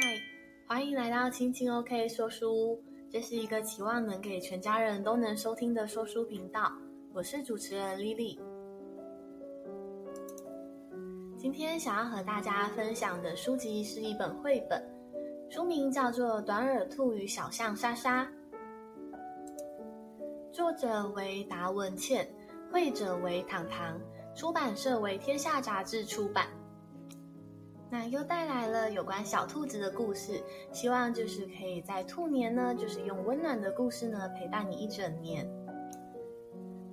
嗨，欢迎来到青青 OK 说书屋，这是一个期望能给全家人都能收听的说书频道。我是主持人 Lily。今天想要和大家分享的书籍是一本绘本，书名叫做《短耳兔与小象莎莎》，作者为达文茜，绘者为糖糖，出版社为天下杂志出版。那又带来了有关小兔子的故事，希望就是可以在兔年呢，就是用温暖的故事呢陪伴你一整年。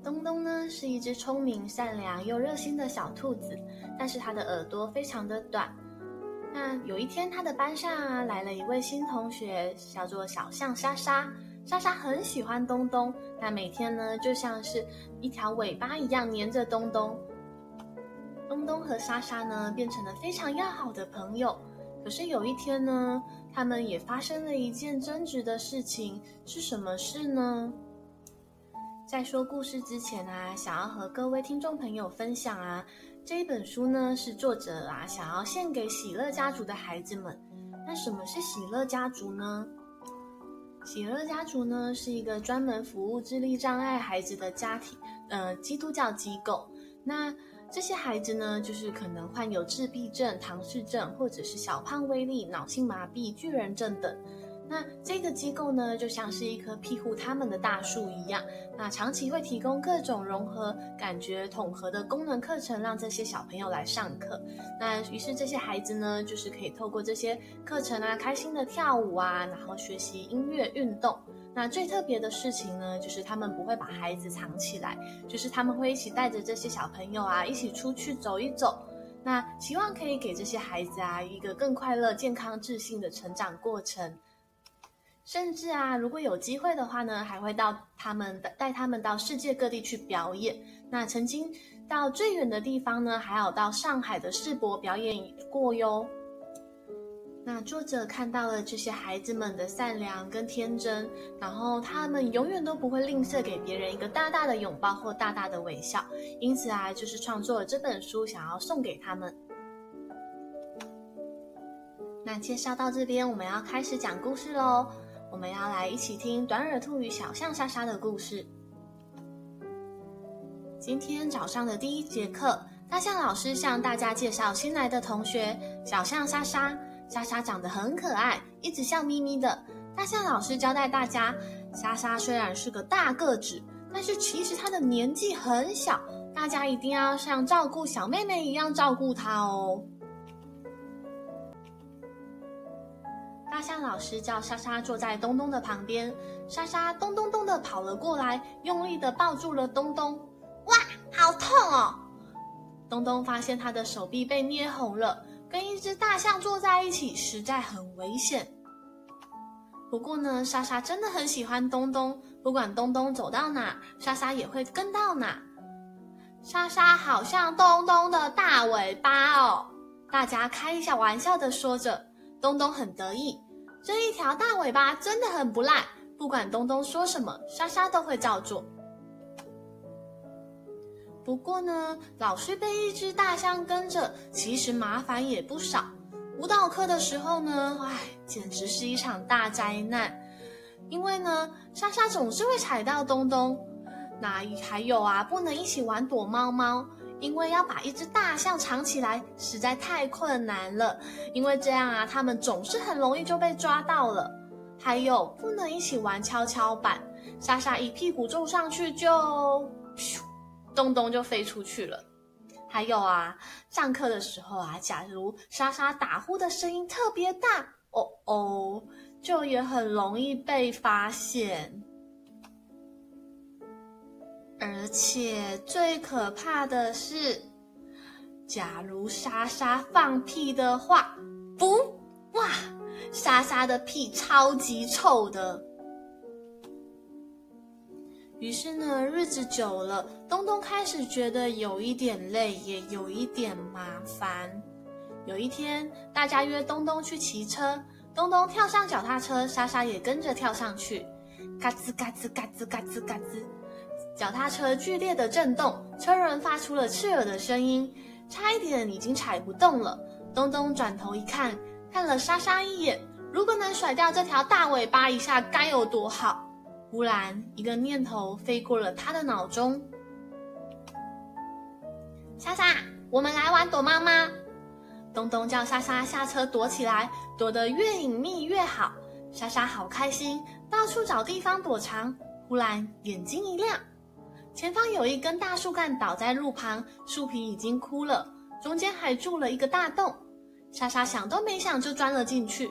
东东呢是一只聪明、善良又热心的小兔子，但是它的耳朵非常的短。那有一天，他的班上啊来了一位新同学，叫做小象莎莎。莎莎很喜欢东东，那每天呢就像是一条尾巴一样黏着东东。东东和莎莎呢变成了非常要好的朋友。可是有一天呢，他们也发生了一件争执的事情，是什么事呢？在说故事之前啊，想要和各位听众朋友分享啊，这一本书呢是作者啊想要献给喜乐家族的孩子们。那什么是喜乐家族呢？喜乐家族呢是一个专门服务智力障碍孩子的家庭，呃，基督教机构。那这些孩子呢，就是可能患有自闭症、唐氏症，或者是小胖威力、脑性麻痹、巨人症等。那这个机构呢，就像是一棵庇护他们的大树一样，那长期会提供各种融合感觉统合的功能课程，让这些小朋友来上课。那于是这些孩子呢，就是可以透过这些课程啊，开心的跳舞啊，然后学习音乐、运动。那最特别的事情呢，就是他们不会把孩子藏起来，就是他们会一起带着这些小朋友啊，一起出去走一走。那希望可以给这些孩子啊，一个更快乐、健康、自信的成长过程。甚至啊，如果有机会的话呢，还会到他们带他们到世界各地去表演。那曾经到最远的地方呢，还有到上海的世博表演过哟。那作者看到了这些孩子们的善良跟天真，然后他们永远都不会吝啬给别人一个大大的拥抱或大大的微笑，因此啊，就是创作了这本书，想要送给他们。那介绍到这边，我们要开始讲故事喽。我们要来一起听短耳兔与小象莎莎的故事。今天早上的第一节课，大象老师向大家介绍新来的同学小象莎莎。莎莎长得很可爱，一直笑眯眯的。大象老师交代大家，莎莎虽然是个大个子，但是其实她的年纪很小，大家一定要像照顾小妹妹一样照顾她哦。大象老师叫莎莎坐在东东的旁边，莎莎咚咚咚的跑了过来，用力的抱住了东东。哇，好痛哦！东东发现他的手臂被捏红了。跟一只大象坐在一起实在很危险。不过呢，莎莎真的很喜欢东东，不管东东走到哪，莎莎也会跟到哪。莎莎好像东东的大尾巴哦，大家开一下玩笑的说着。东东很得意，这一条大尾巴真的很不赖，不管东东说什么，莎莎都会照做。不过呢，老是被一只大象跟着，其实麻烦也不少。舞蹈课的时候呢，唉，简直是一场大灾难。因为呢，莎莎总是会踩到东东。那还有啊，不能一起玩躲猫猫，因为要把一只大象藏起来实在太困难了。因为这样啊，他们总是很容易就被抓到了。还有，不能一起玩跷跷板，莎莎一屁股坐上去就咻。咚咚就飞出去了。还有啊，上课的时候啊，假如莎莎打呼的声音特别大，哦哦，就也很容易被发现。而且最可怕的是，假如莎莎放屁的话，不，哇，莎莎的屁超级臭的。于是呢，日子久了，东东开始觉得有一点累，也有一点麻烦。有一天，大家约东东去骑车，东东跳上脚踏车，莎莎也跟着跳上去，嘎吱嘎吱嘎吱嘎吱嘎吱，脚踏车剧烈的震动，车轮发出了刺耳的声音，差一点已经踩不动了。东东转头一看，看了莎莎一眼，如果能甩掉这条大尾巴一下，该有多好！忽然，一个念头飞过了他的脑中：莎莎，我们来玩躲猫猫。东东叫莎莎下车躲起来，躲得越隐秘越好。莎莎好开心，到处找地方躲藏。忽然眼睛一亮。前方有一根大树干倒在路旁，树皮已经枯了，中间还住了一个大洞。莎莎想都没想就钻了进去。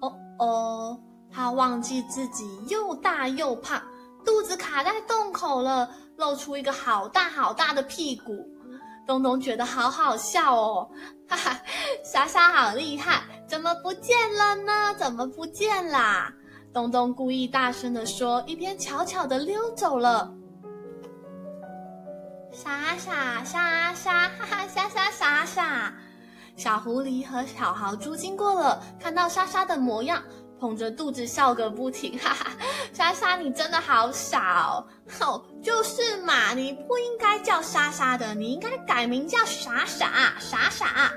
哦哦，她忘记自己又大又胖，肚子卡在洞口了，露出一个好大好大的屁股。东东觉得好好笑哦，哈哈，莎莎好厉害，怎么不见了呢？怎么不见啦？东东故意大声地说，一边悄悄地溜走了。傻傻莎莎，哈哈，莎莎傻傻。小狐狸和小豪猪经过了，看到莎莎的模样，捧着肚子笑个不停，哈哈。莎莎，你真的好傻哦！哦，就是嘛，你不应该叫莎莎的，你应该改名叫傻傻傻傻。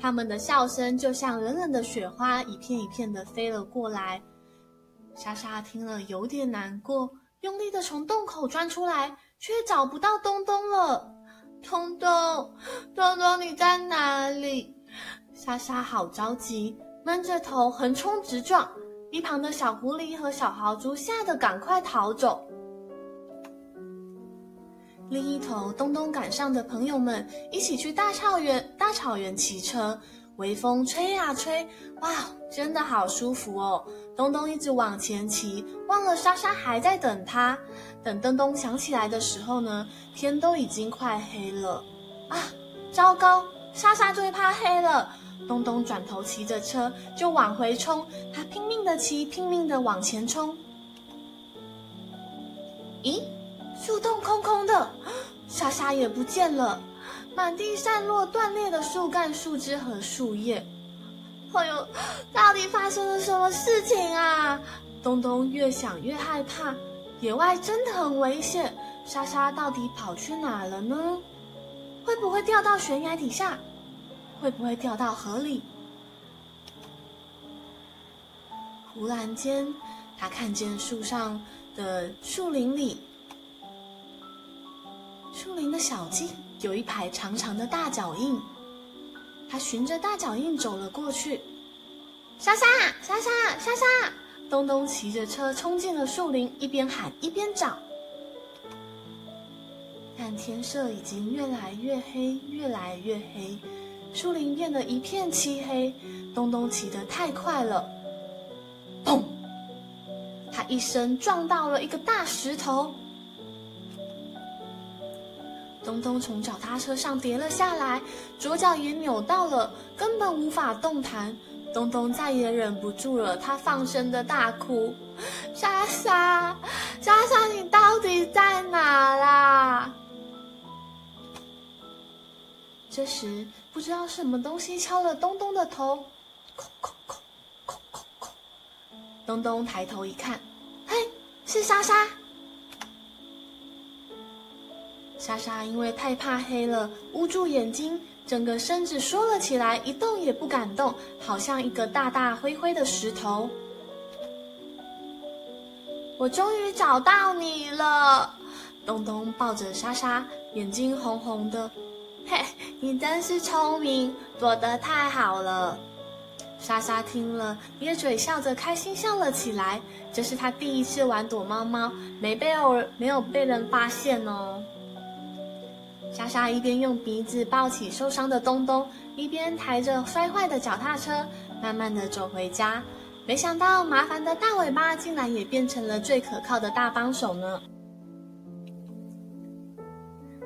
他们的笑声就像冷冷的雪花，一片一片的飞了过来。莎莎听了有点难过，用力的从洞口钻出来。却找不到东东了，东东，东东你在哪里？莎莎好着急，闷着头横冲直撞。一旁的小狐狸和小豪猪吓得赶快逃走。另一头，东东赶上的朋友们一起去大草原，大草原骑车。微风吹呀吹，哇，真的好舒服哦！东东一直往前骑，忘了莎莎还在等他。等东东想起来的时候呢，天都已经快黑了。啊，糟糕！莎莎最怕黑了。东东转头骑着车就往回冲，他拼命的骑，拼命的往前冲。咦，树洞空空的，莎莎也不见了。满地散落断裂的树干、树枝和树叶。哎呦，到底发生了什么事情啊？东东越想越害怕，野外真的很危险。莎莎到底跑去哪了呢？会不会掉到悬崖底下？会不会掉到河里？忽然间，他看见树上的树林里，树林的小径。有一排长长的大脚印，他循着大脚印走了过去。莎莎，莎莎，莎莎！东东骑着车冲进了树林，一边喊一边找。但天色已经越来越黑，越来越黑，树林变得一片漆黑。东东骑得太快了，砰！他一声撞到了一个大石头。东东从脚踏车上跌了下来，左脚也扭到了，根本无法动弹。东东再也忍不住了，他放声的大哭：“莎莎，莎莎，你到底在哪啦？”这时，不知道什么东西敲了东东的头，叩叩叩叩叩叩。东东抬头一看，嘿，是莎莎。莎莎因为太怕黑了，捂住眼睛，整个身子缩了起来，一动也不敢动，好像一个大大灰灰的石头。我终于找到你了，东东抱着莎莎，眼睛红红的。嘿，你真是聪明，躲得太好了。莎莎听了，咧嘴笑着，开心笑了起来。这是她第一次玩躲猫猫，没被偶没有被人发现哦。莎莎一边用鼻子抱起受伤的东东，一边抬着摔坏的脚踏车，慢慢的走回家。没想到麻烦的大尾巴竟然也变成了最可靠的大帮手呢。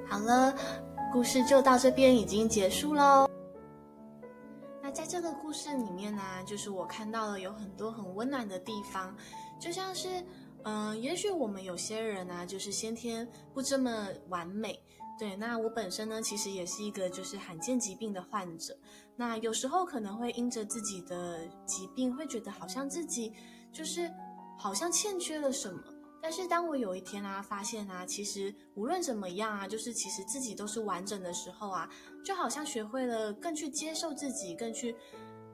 好了，故事就到这边已经结束喽。那在这个故事里面呢，就是我看到了有很多很温暖的地方，就像是，嗯、也许我们有些人呢，就是先天不这么完美。对，那我本身呢，其实也是一个就是罕见疾病的患者。那有时候可能会因着自己的疾病，会觉得好像自己就是好像欠缺了什么，但是当我有一天啊，发现啊，其实无论怎么样啊，就是其实自己都是完整的时候啊，就好像学会了更去接受自己，更去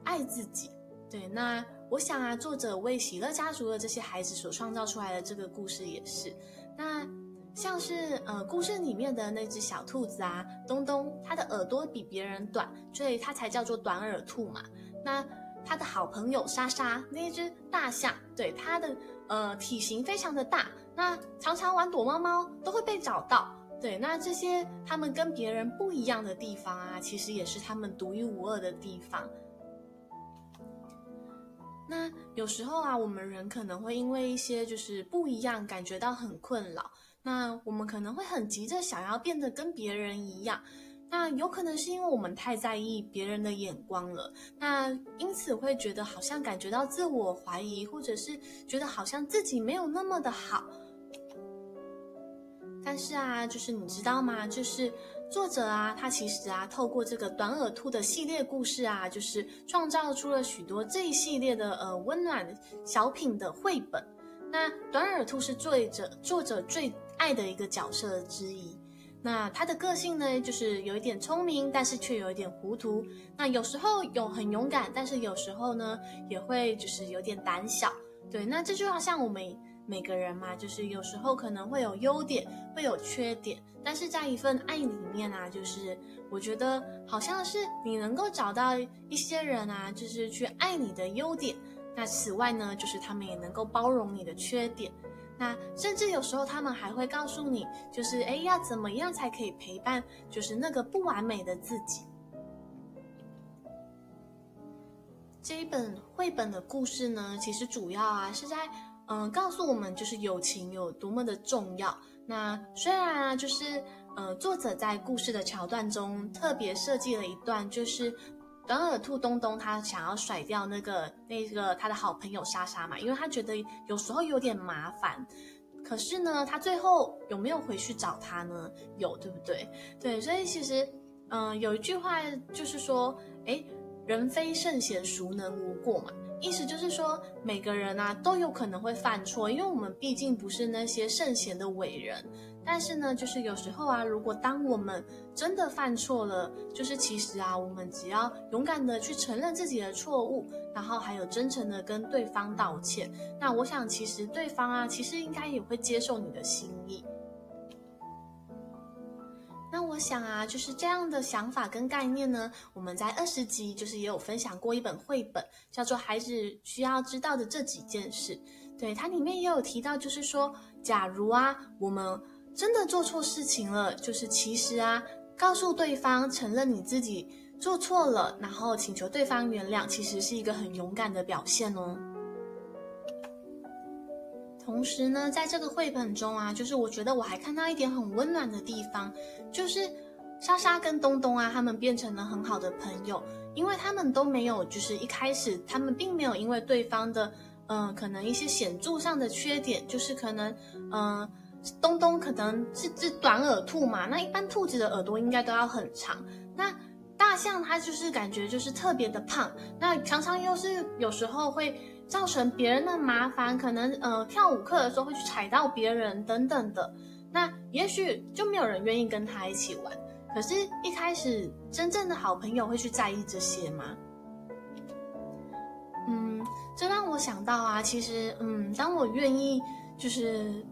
爱自己。对，那我想啊，作者为喜乐家族的这些孩子所创造出来的这个故事也是。那像是呃，故事里面的那只小兔子啊，东东，它的耳朵比别人短，所以它才叫做短耳兔嘛。那它的好朋友莎莎，那只大象，对，它的呃体型非常的大，那常常玩躲猫猫都会被找到。对，那这些他们跟别人不一样的地方啊，其实也是他们独一无二的地方。那有时候啊，我们人可能会因为一些就是不一样，感觉到很困扰。那我们可能会很急着想要变得跟别人一样。那有可能是因为我们太在意别人的眼光了。那因此会觉得好像感觉到自我怀疑，或者是觉得好像自己没有那么的好。但是啊，就是你知道吗？就是。作者啊，他其实啊，透过这个短耳兔的系列故事啊，就是创造出了许多这一系列的呃温暖小品的绘本。那短耳兔是作者作者最爱的一个角色之一。那他的个性呢，就是有一点聪明，但是却有一点糊涂。那有时候有很勇敢，但是有时候呢，也会就是有点胆小。对，那这就好像我们。每个人嘛，就是有时候可能会有优点，会有缺点，但是在一份爱里面啊，就是我觉得好像是你能够找到一些人啊，就是去爱你的优点。那此外呢，就是他们也能够包容你的缺点。那甚至有时候他们还会告诉你，就是诶，要怎么样才可以陪伴，就是那个不完美的自己。这一本绘本的故事呢，其实主要啊是在。嗯，告诉我们就是友情有多么的重要。那虽然啊，就是呃，作者在故事的桥段中特别设计了一段，就是短耳兔东东他想要甩掉那个那个他的好朋友莎莎嘛，因为他觉得有时候有点麻烦。可是呢，他最后有没有回去找他呢？有，对不对？对，所以其实嗯、有一句话就是说，哎，人非圣贤，孰能无过嘛。意思就是说，每个人啊都有可能会犯错，因为我们毕竟不是那些圣贤的伟人。但是呢，就是有时候啊，如果当我们真的犯错了，就是其实啊，我们只要勇敢的去承认自己的错误，然后还有真诚的跟对方道歉，那我想其实对方啊，其实应该也会接受你的心意。那我想啊，就是这样的想法跟概念呢，我们在二十集就是也有分享过一本绘本，叫做《孩子需要知道的这几件事》。对，它里面也有提到，就是说，假如啊，我们真的做错事情了，就是其实啊，告诉对方，承认你自己做错了，然后请求对方原谅，其实是一个很勇敢的表现哦。同时呢，在这个绘本中啊，就是我觉得我还看到一点很温暖的地方，就是莎莎跟东东啊，他们变成了很好的朋友，因为他们都没有，就是一开始他们并没有因为对方的，嗯、呃，可能一些显著上的缺点，就是可能，嗯、呃，东东可能是只短耳兔嘛，那一般兔子的耳朵应该都要很长，那大象它就是感觉就是特别的胖，那常常又是有时候会。造成别人的麻烦，可能呃跳舞课的时候会去踩到别人等等的，那也许就没有人愿意跟他一起玩。可是，一开始真正的好朋友会去在意这些吗？嗯，这让我想到啊，其实嗯，当我愿意就是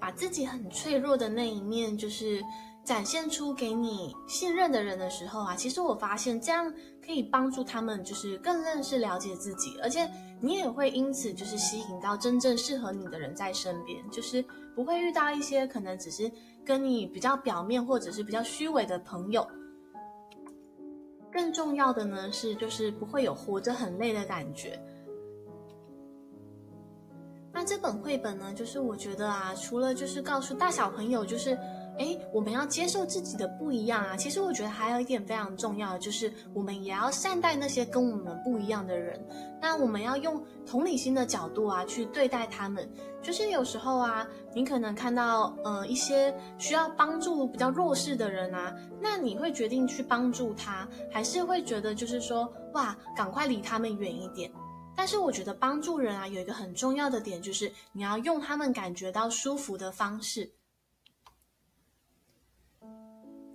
把自己很脆弱的那一面，就是。展现出给你信任的人的时候啊，其实我发现这样可以帮助他们，就是更认识、了解自己，而且你也会因此就是吸引到真正适合你的人在身边，就是不会遇到一些可能只是跟你比较表面或者是比较虚伪的朋友。更重要的呢是，就是不会有活着很累的感觉。那这本绘本呢，就是我觉得啊，除了就是告诉大小朋友，就是。诶，我们要接受自己的不一样啊！其实我觉得还有一点非常重要的，就是我们也要善待那些跟我们不一样的人。那我们要用同理心的角度啊，去对待他们。就是有时候啊，你可能看到呃一些需要帮助比较弱势的人啊，那你会决定去帮助他，还是会觉得就是说哇，赶快离他们远一点？但是我觉得帮助人啊，有一个很重要的点，就是你要用他们感觉到舒服的方式。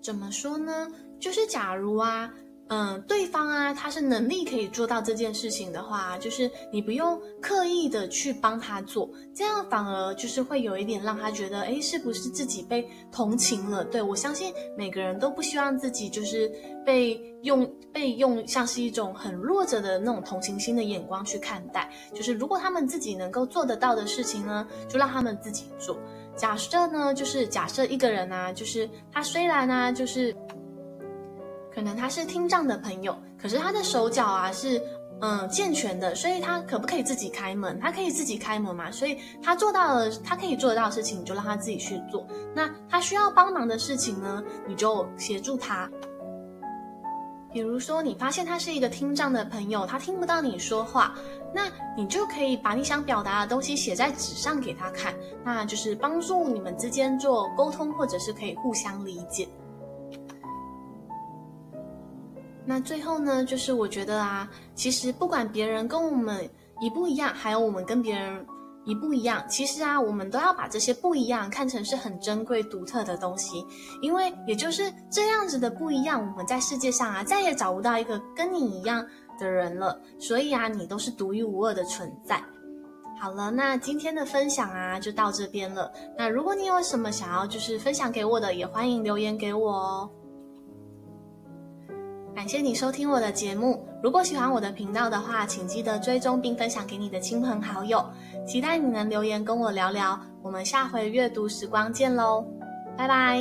怎么说呢？就是假如啊。嗯，对方啊，他是能力可以做到这件事情的话，就是你不用刻意的去帮他做，这样反而就是会有一点让他觉得，诶，是不是自己被同情了？对，我相信每个人都不希望自己就是被用被用像是一种很弱者的那种同情心的眼光去看待。就是如果他们自己能够做得到的事情呢，就让他们自己做。假设呢，就是假设一个人啊，就是他虽然呢，就是。可能他是听障的朋友，可是他的手脚啊是嗯健全的，所以他可不可以自己开门？他可以自己开门嘛，所以他做到了，他可以做得到的事情，你就让他自己去做。那他需要帮忙的事情呢，你就协助他。比如说，你发现他是一个听障的朋友，他听不到你说话，那你就可以把你想表达的东西写在纸上给他看，那就是帮助你们之间做沟通，或者是可以互相理解。那最后呢，就是我觉得啊，其实不管别人跟我们一不一样，还有我们跟别人一不一样，其实啊，我们都要把这些不一样看成是很珍贵、独特的东西，因为也就是这样子的不一样，我们在世界上啊，再也找不到一个跟你一样的人了。所以啊，你都是独一无二的存在。好了，那今天的分享啊，就到这边了。那如果你有什么想要就是分享给我的，也欢迎留言给我哦。感谢你收听我的节目。如果喜欢我的频道的话，请记得追踪并分享给你的亲朋好友。期待你能留言跟我聊聊。我们下回阅读时光见喽，拜拜。